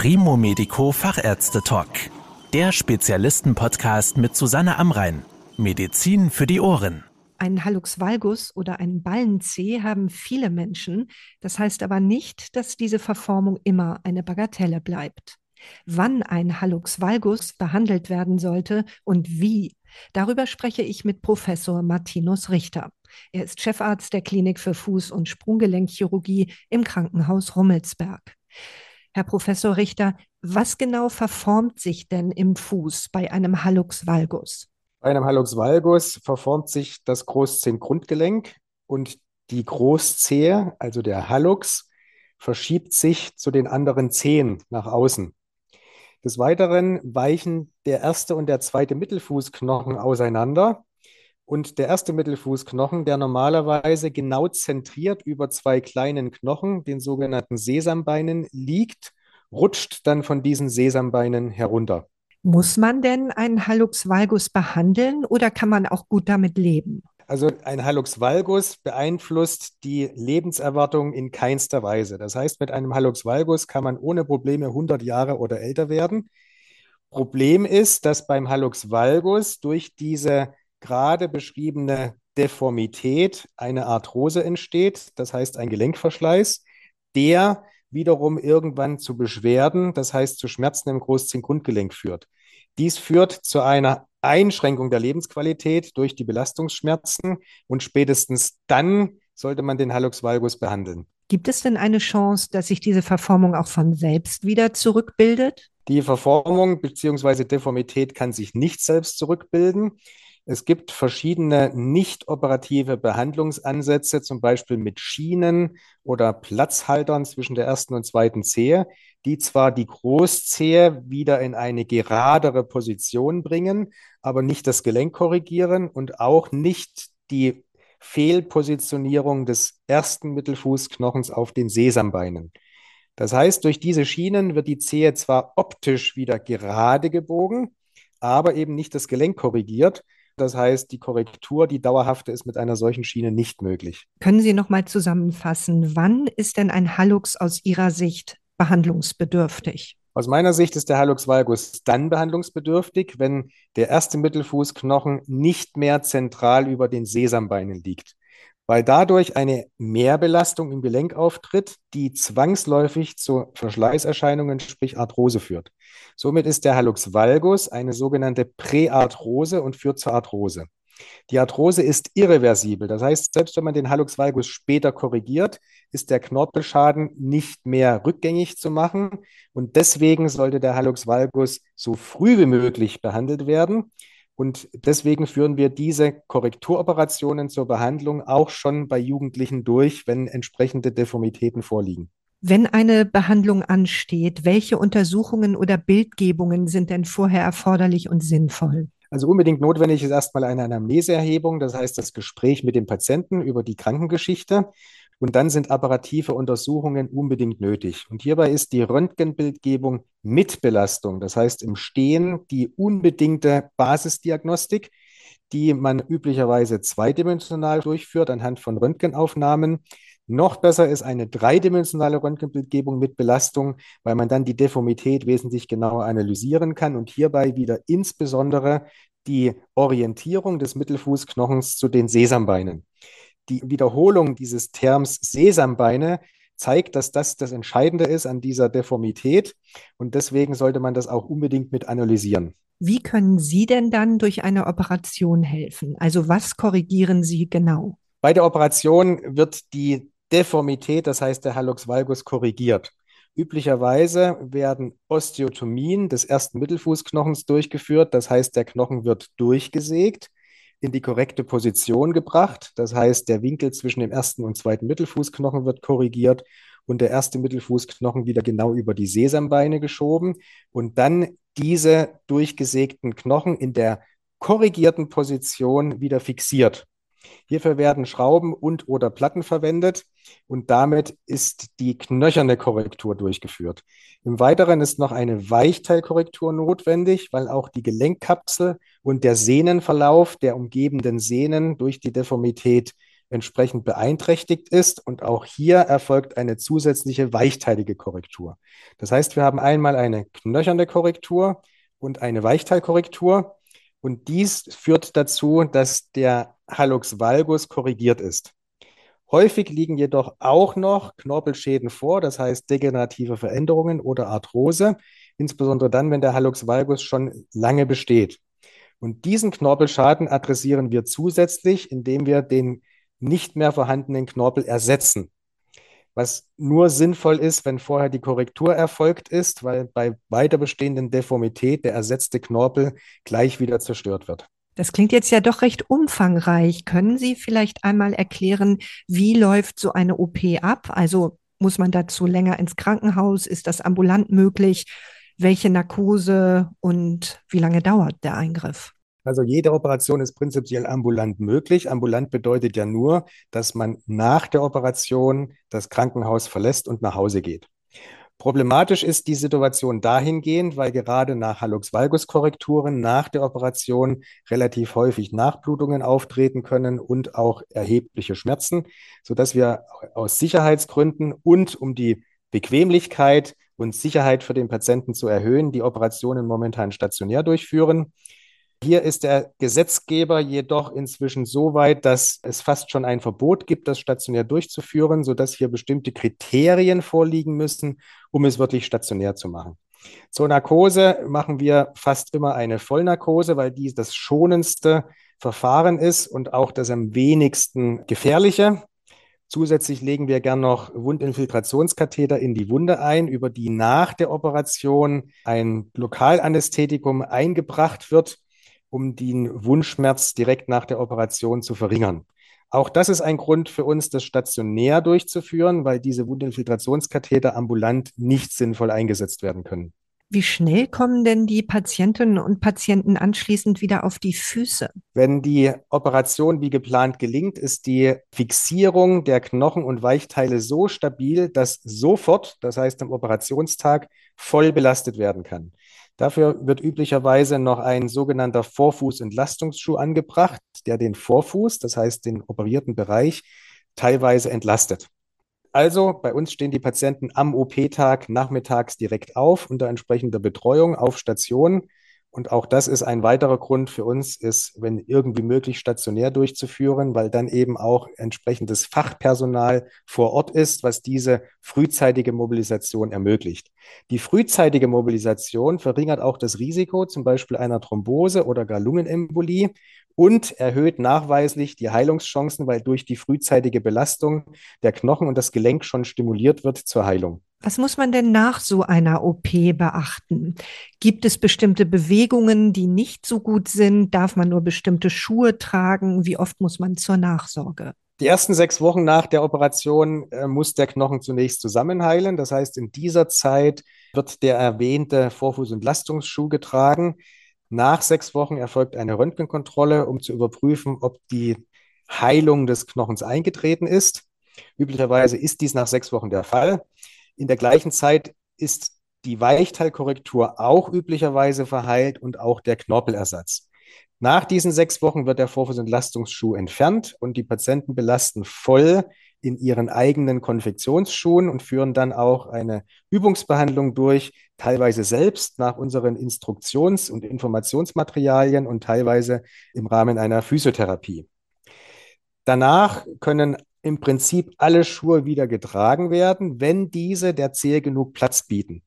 Primo Medico Fachärzte Talk. Der Spezialisten-Podcast mit Susanne Amrein. Medizin für die Ohren. Einen Hallux valgus oder einen Ballenzeh haben viele Menschen. Das heißt aber nicht, dass diese Verformung immer eine Bagatelle bleibt. Wann ein Hallux valgus behandelt werden sollte und wie, darüber spreche ich mit Professor Martinus Richter. Er ist Chefarzt der Klinik für Fuß- und Sprunggelenkchirurgie im Krankenhaus Rummelsberg. Herr Professor Richter, was genau verformt sich denn im Fuß bei einem Hallux valgus? Bei einem Hallux valgus verformt sich das Großzehengrundgelenk und die Großzehe, also der Hallux, verschiebt sich zu den anderen Zehen nach außen. Des Weiteren weichen der erste und der zweite Mittelfußknochen auseinander. Und der erste Mittelfußknochen, der normalerweise genau zentriert über zwei kleinen Knochen, den sogenannten Sesambeinen, liegt, rutscht dann von diesen Sesambeinen herunter. Muss man denn einen Hallux valgus behandeln oder kann man auch gut damit leben? Also ein Hallux valgus beeinflusst die Lebenserwartung in keinster Weise. Das heißt, mit einem Hallux valgus kann man ohne Probleme 100 Jahre oder älter werden. Problem ist, dass beim Hallux valgus durch diese gerade beschriebene Deformität eine Arthrose entsteht, das heißt ein Gelenkverschleiß, der wiederum irgendwann zu Beschwerden, das heißt zu Schmerzen im Großzehengrundgelenk führt. Dies führt zu einer Einschränkung der Lebensqualität durch die Belastungsschmerzen und spätestens dann sollte man den Hallux valgus behandeln. Gibt es denn eine Chance, dass sich diese Verformung auch von selbst wieder zurückbildet? Die Verformung bzw. Deformität kann sich nicht selbst zurückbilden. Es gibt verschiedene nicht operative Behandlungsansätze, zum Beispiel mit Schienen oder Platzhaltern zwischen der ersten und zweiten Zehe, die zwar die Großzehe wieder in eine geradere Position bringen, aber nicht das Gelenk korrigieren und auch nicht die Fehlpositionierung des ersten Mittelfußknochens auf den Sesambeinen. Das heißt, durch diese Schienen wird die Zehe zwar optisch wieder gerade gebogen, aber eben nicht das Gelenk korrigiert. Das heißt, die Korrektur, die dauerhafte, ist mit einer solchen Schiene nicht möglich. Können Sie noch mal zusammenfassen, wann ist denn ein Hallux aus Ihrer Sicht behandlungsbedürftig? Aus meiner Sicht ist der Hallux valgus dann behandlungsbedürftig, wenn der erste Mittelfußknochen nicht mehr zentral über den Sesambeinen liegt, weil dadurch eine Mehrbelastung im Gelenk auftritt, die zwangsläufig zu Verschleißerscheinungen, sprich Arthrose führt. Somit ist der Hallux valgus eine sogenannte Präarthrose und führt zur Arthrose. Die Arthrose ist irreversibel. Das heißt, selbst wenn man den Hallux valgus später korrigiert, ist der Knorpelschaden nicht mehr rückgängig zu machen. Und deswegen sollte der Hallux valgus so früh wie möglich behandelt werden. Und deswegen führen wir diese Korrekturoperationen zur Behandlung auch schon bei Jugendlichen durch, wenn entsprechende Deformitäten vorliegen. Wenn eine Behandlung ansteht, welche Untersuchungen oder Bildgebungen sind denn vorher erforderlich und sinnvoll? Also unbedingt notwendig ist erstmal eine Anamneseerhebung, das heißt das Gespräch mit dem Patienten über die Krankengeschichte. Und dann sind apparative Untersuchungen unbedingt nötig. Und hierbei ist die Röntgenbildgebung mit Belastung, das heißt im Stehen die unbedingte Basisdiagnostik, die man üblicherweise zweidimensional durchführt anhand von Röntgenaufnahmen. Noch besser ist eine dreidimensionale Röntgenbildgebung mit Belastung, weil man dann die Deformität wesentlich genauer analysieren kann und hierbei wieder insbesondere die Orientierung des Mittelfußknochens zu den Sesambeinen. Die Wiederholung dieses Terms Sesambeine zeigt, dass das das Entscheidende ist an dieser Deformität und deswegen sollte man das auch unbedingt mit analysieren. Wie können Sie denn dann durch eine Operation helfen? Also was korrigieren Sie genau? Bei der Operation wird die Deformität, das heißt der Hallux valgus, korrigiert. Üblicherweise werden Osteotomien des ersten Mittelfußknochens durchgeführt, das heißt der Knochen wird durchgesägt, in die korrekte Position gebracht, das heißt der Winkel zwischen dem ersten und zweiten Mittelfußknochen wird korrigiert und der erste Mittelfußknochen wieder genau über die Sesambeine geschoben und dann diese durchgesägten Knochen in der korrigierten Position wieder fixiert. Hierfür werden Schrauben und oder Platten verwendet und damit ist die knöcherne Korrektur durchgeführt. Im Weiteren ist noch eine Weichteilkorrektur notwendig, weil auch die Gelenkkapsel und der Sehnenverlauf der umgebenden Sehnen durch die Deformität entsprechend beeinträchtigt ist. Und auch hier erfolgt eine zusätzliche weichteilige Korrektur. Das heißt, wir haben einmal eine knöcherne Korrektur und eine Weichteilkorrektur. Und dies führt dazu, dass der Hallux valgus korrigiert ist. Häufig liegen jedoch auch noch Knorpelschäden vor, das heißt degenerative Veränderungen oder Arthrose, insbesondere dann, wenn der Hallux valgus schon lange besteht. Und diesen Knorpelschaden adressieren wir zusätzlich, indem wir den nicht mehr vorhandenen Knorpel ersetzen. Was nur sinnvoll ist, wenn vorher die Korrektur erfolgt ist, weil bei weiter bestehenden Deformität der ersetzte Knorpel gleich wieder zerstört wird. Das klingt jetzt ja doch recht umfangreich. Können Sie vielleicht einmal erklären, wie läuft so eine OP ab? Also muss man dazu länger ins Krankenhaus? Ist das ambulant möglich? Welche Narkose und wie lange dauert der Eingriff? Also jede Operation ist prinzipiell ambulant möglich. Ambulant bedeutet ja nur, dass man nach der Operation das Krankenhaus verlässt und nach Hause geht. Problematisch ist die Situation dahingehend, weil gerade nach Hallux-Valgus-Korrekturen nach der Operation relativ häufig Nachblutungen auftreten können und auch erhebliche Schmerzen, sodass wir aus Sicherheitsgründen und um die Bequemlichkeit und Sicherheit für den Patienten zu erhöhen, die Operationen momentan stationär durchführen. Hier ist der Gesetzgeber jedoch inzwischen so weit, dass es fast schon ein Verbot gibt, das stationär durchzuführen, sodass hier bestimmte Kriterien vorliegen müssen, um es wirklich stationär zu machen. Zur Narkose machen wir fast immer eine Vollnarkose, weil dies das schonendste Verfahren ist und auch das am wenigsten gefährliche. Zusätzlich legen wir gern noch Wundinfiltrationskatheter in die Wunde ein, über die nach der Operation ein Lokalanästhetikum eingebracht wird, um den Wundschmerz direkt nach der Operation zu verringern. Auch das ist ein Grund für uns, das stationär durchzuführen, weil diese Wundinfiltrationskatheter ambulant nicht sinnvoll eingesetzt werden können. Wie schnell kommen denn die Patientinnen und Patienten anschließend wieder auf die Füße? Wenn die Operation wie geplant gelingt, ist die Fixierung der Knochen und Weichteile so stabil, dass sofort, das heißt am Operationstag, voll belastet werden kann. Dafür wird üblicherweise noch ein sogenannter Vorfußentlastungsschuh angebracht, der den Vorfuß, das heißt den operierten Bereich, teilweise entlastet. Also bei uns stehen die Patienten am OP-Tag nachmittags direkt auf unter entsprechender Betreuung auf Station und auch das ist ein weiterer Grund für uns, ist, wenn irgendwie möglich, stationär durchzuführen, weil dann eben auch entsprechendes Fachpersonal vor Ort ist, was diese frühzeitige Mobilisation ermöglicht. Die frühzeitige Mobilisation verringert auch das Risiko zum Beispiel einer Thrombose oder gar Lungenembolie und erhöht nachweislich die Heilungschancen, weil durch die frühzeitige Belastung der Knochen und das Gelenk schon stimuliert wird zur Heilung. Was muss man denn nach so einer OP beachten? Gibt es bestimmte Bewegungen, die nicht so gut sind? Darf man nur bestimmte Schuhe tragen? Wie oft muss man zur Nachsorge? Die ersten sechs Wochen nach der Operation äh, muss der Knochen zunächst zusammenheilen. Das heißt, in dieser Zeit wird der erwähnte Vorfußentlastungsschuh getragen. Nach sechs Wochen erfolgt eine Röntgenkontrolle, um zu überprüfen, ob die Heilung des Knochens eingetreten ist. Üblicherweise ist dies nach sechs Wochen der Fall. In der gleichen Zeit ist die Weichteilkorrektur auch üblicherweise verheilt und auch der Knorpelersatz. Nach diesen sechs Wochen wird der Vorfußentlastungsschuh entfernt und die Patienten belasten voll in ihren eigenen Konfektionsschuhen und führen dann auch eine Übungsbehandlung durch, teilweise selbst nach unseren Instruktions- und Informationsmaterialien und teilweise im Rahmen einer Physiotherapie. Danach können im Prinzip alle Schuhe wieder getragen werden, wenn diese der Zehe genug Platz bieten.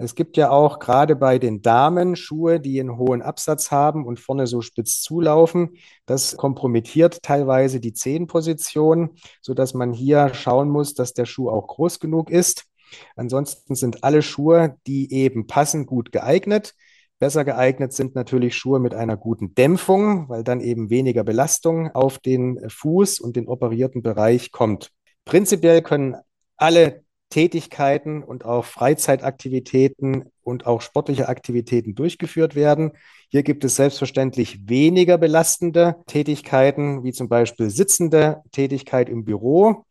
Es gibt ja auch gerade bei den Damen Schuhe, die einen hohen Absatz haben und vorne so spitz zulaufen. Das kompromittiert teilweise die Zehenposition, sodass man hier schauen muss, dass der Schuh auch groß genug ist. Ansonsten sind alle Schuhe, die eben passen, gut geeignet. Besser geeignet sind natürlich Schuhe mit einer guten Dämpfung, weil dann eben weniger Belastung auf den Fuß und den operierten Bereich kommt. Prinzipiell können alle Tätigkeiten und auch Freizeitaktivitäten und auch sportliche Aktivitäten durchgeführt werden. Hier gibt es selbstverständlich weniger belastende Tätigkeiten, wie zum Beispiel sitzende Tätigkeit im Büro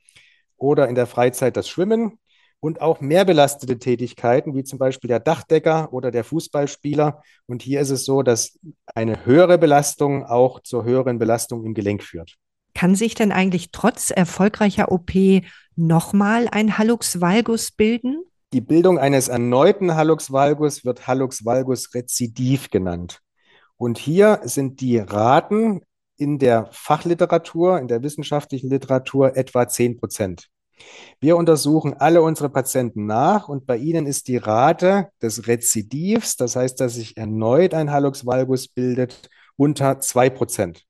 oder in der Freizeit das Schwimmen und auch mehr belastete Tätigkeiten, wie zum Beispiel der Dachdecker oder der Fußballspieler. Und hier ist es so, dass eine höhere Belastung auch zur höheren Belastung im Gelenk führt. Kann sich denn eigentlich trotz erfolgreicher OP nochmal ein Hallux valgus bilden? Die Bildung eines erneuten Hallux valgus wird Hallux valgus rezidiv genannt. Und hier sind die Raten in der Fachliteratur, in der wissenschaftlichen Literatur etwa 10 Prozent. Wir untersuchen alle unsere Patienten nach und bei ihnen ist die Rate des Rezidivs, das heißt, dass sich erneut ein Hallux valgus bildet, unter 2 Prozent.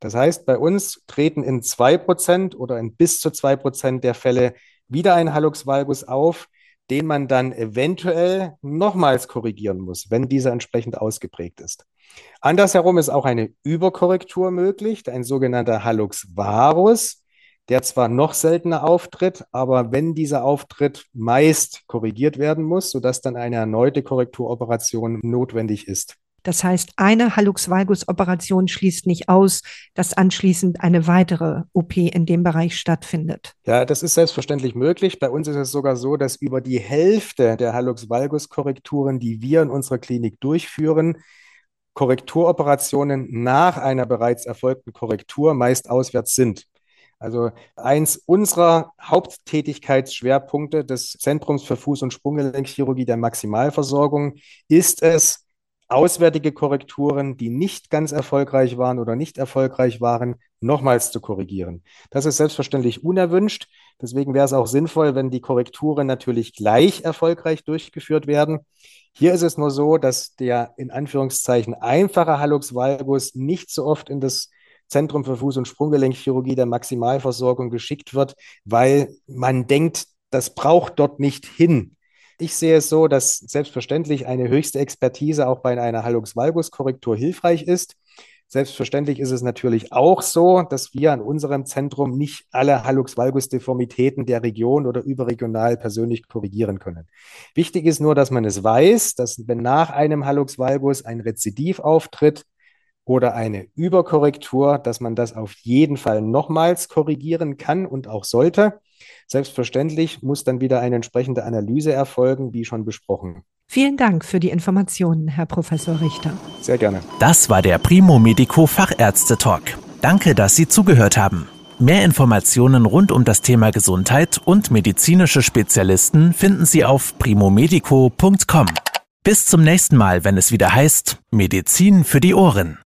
Das heißt, bei uns treten in zwei Prozent oder in bis zu zwei Prozent der Fälle wieder ein Hallux valgus auf, den man dann eventuell nochmals korrigieren muss, wenn dieser entsprechend ausgeprägt ist. Andersherum ist auch eine Überkorrektur möglich, ein sogenannter Hallux varus, der zwar noch seltener auftritt, aber wenn dieser auftritt, meist korrigiert werden muss, sodass dann eine erneute Korrekturoperation notwendig ist. Das heißt, eine Hallux valgus Operation schließt nicht aus, dass anschließend eine weitere OP in dem Bereich stattfindet. Ja, das ist selbstverständlich möglich. Bei uns ist es sogar so, dass über die Hälfte der Hallux valgus Korrekturen, die wir in unserer Klinik durchführen, Korrekturoperationen nach einer bereits erfolgten Korrektur meist auswärts sind. Also eins unserer Haupttätigkeitsschwerpunkte des Zentrums für Fuß- und Sprunggelenkchirurgie der Maximalversorgung ist es, auswärtige Korrekturen, die nicht ganz erfolgreich waren oder nicht erfolgreich waren, nochmals zu korrigieren. Das ist selbstverständlich unerwünscht. Deswegen wäre es auch sinnvoll, wenn die Korrekturen natürlich gleich erfolgreich durchgeführt werden. Hier ist es nur so, dass der in Anführungszeichen einfache Hallux valgus nicht so oft in das Zentrum für Fuß- und Sprunggelenkchirurgie der Maximalversorgung geschickt wird, weil man denkt, das braucht dort nicht hin. Ich sehe es so, dass selbstverständlich eine höchste Expertise auch bei einer Hallux-Valgus-Korrektur hilfreich ist. Selbstverständlich ist es natürlich auch so, dass wir an unserem Zentrum nicht alle Hallux-Valgus-Deformitäten der Region oder überregional persönlich korrigieren können. Wichtig ist nur, dass man es weiß, dass wenn nach einem Hallux-Valgus ein Rezidiv auftritt, oder eine Überkorrektur, dass man das auf jeden Fall nochmals korrigieren kann und auch sollte. Selbstverständlich muss dann wieder eine entsprechende Analyse erfolgen, wie schon besprochen. Vielen Dank für die Informationen, Herr Professor Richter. Sehr gerne. Das war der Primo Medico Fachärzte Talk. Danke, dass Sie zugehört haben. Mehr Informationen rund um das Thema Gesundheit und medizinische Spezialisten finden Sie auf primomedico.com. Bis zum nächsten Mal, wenn es wieder heißt Medizin für die Ohren.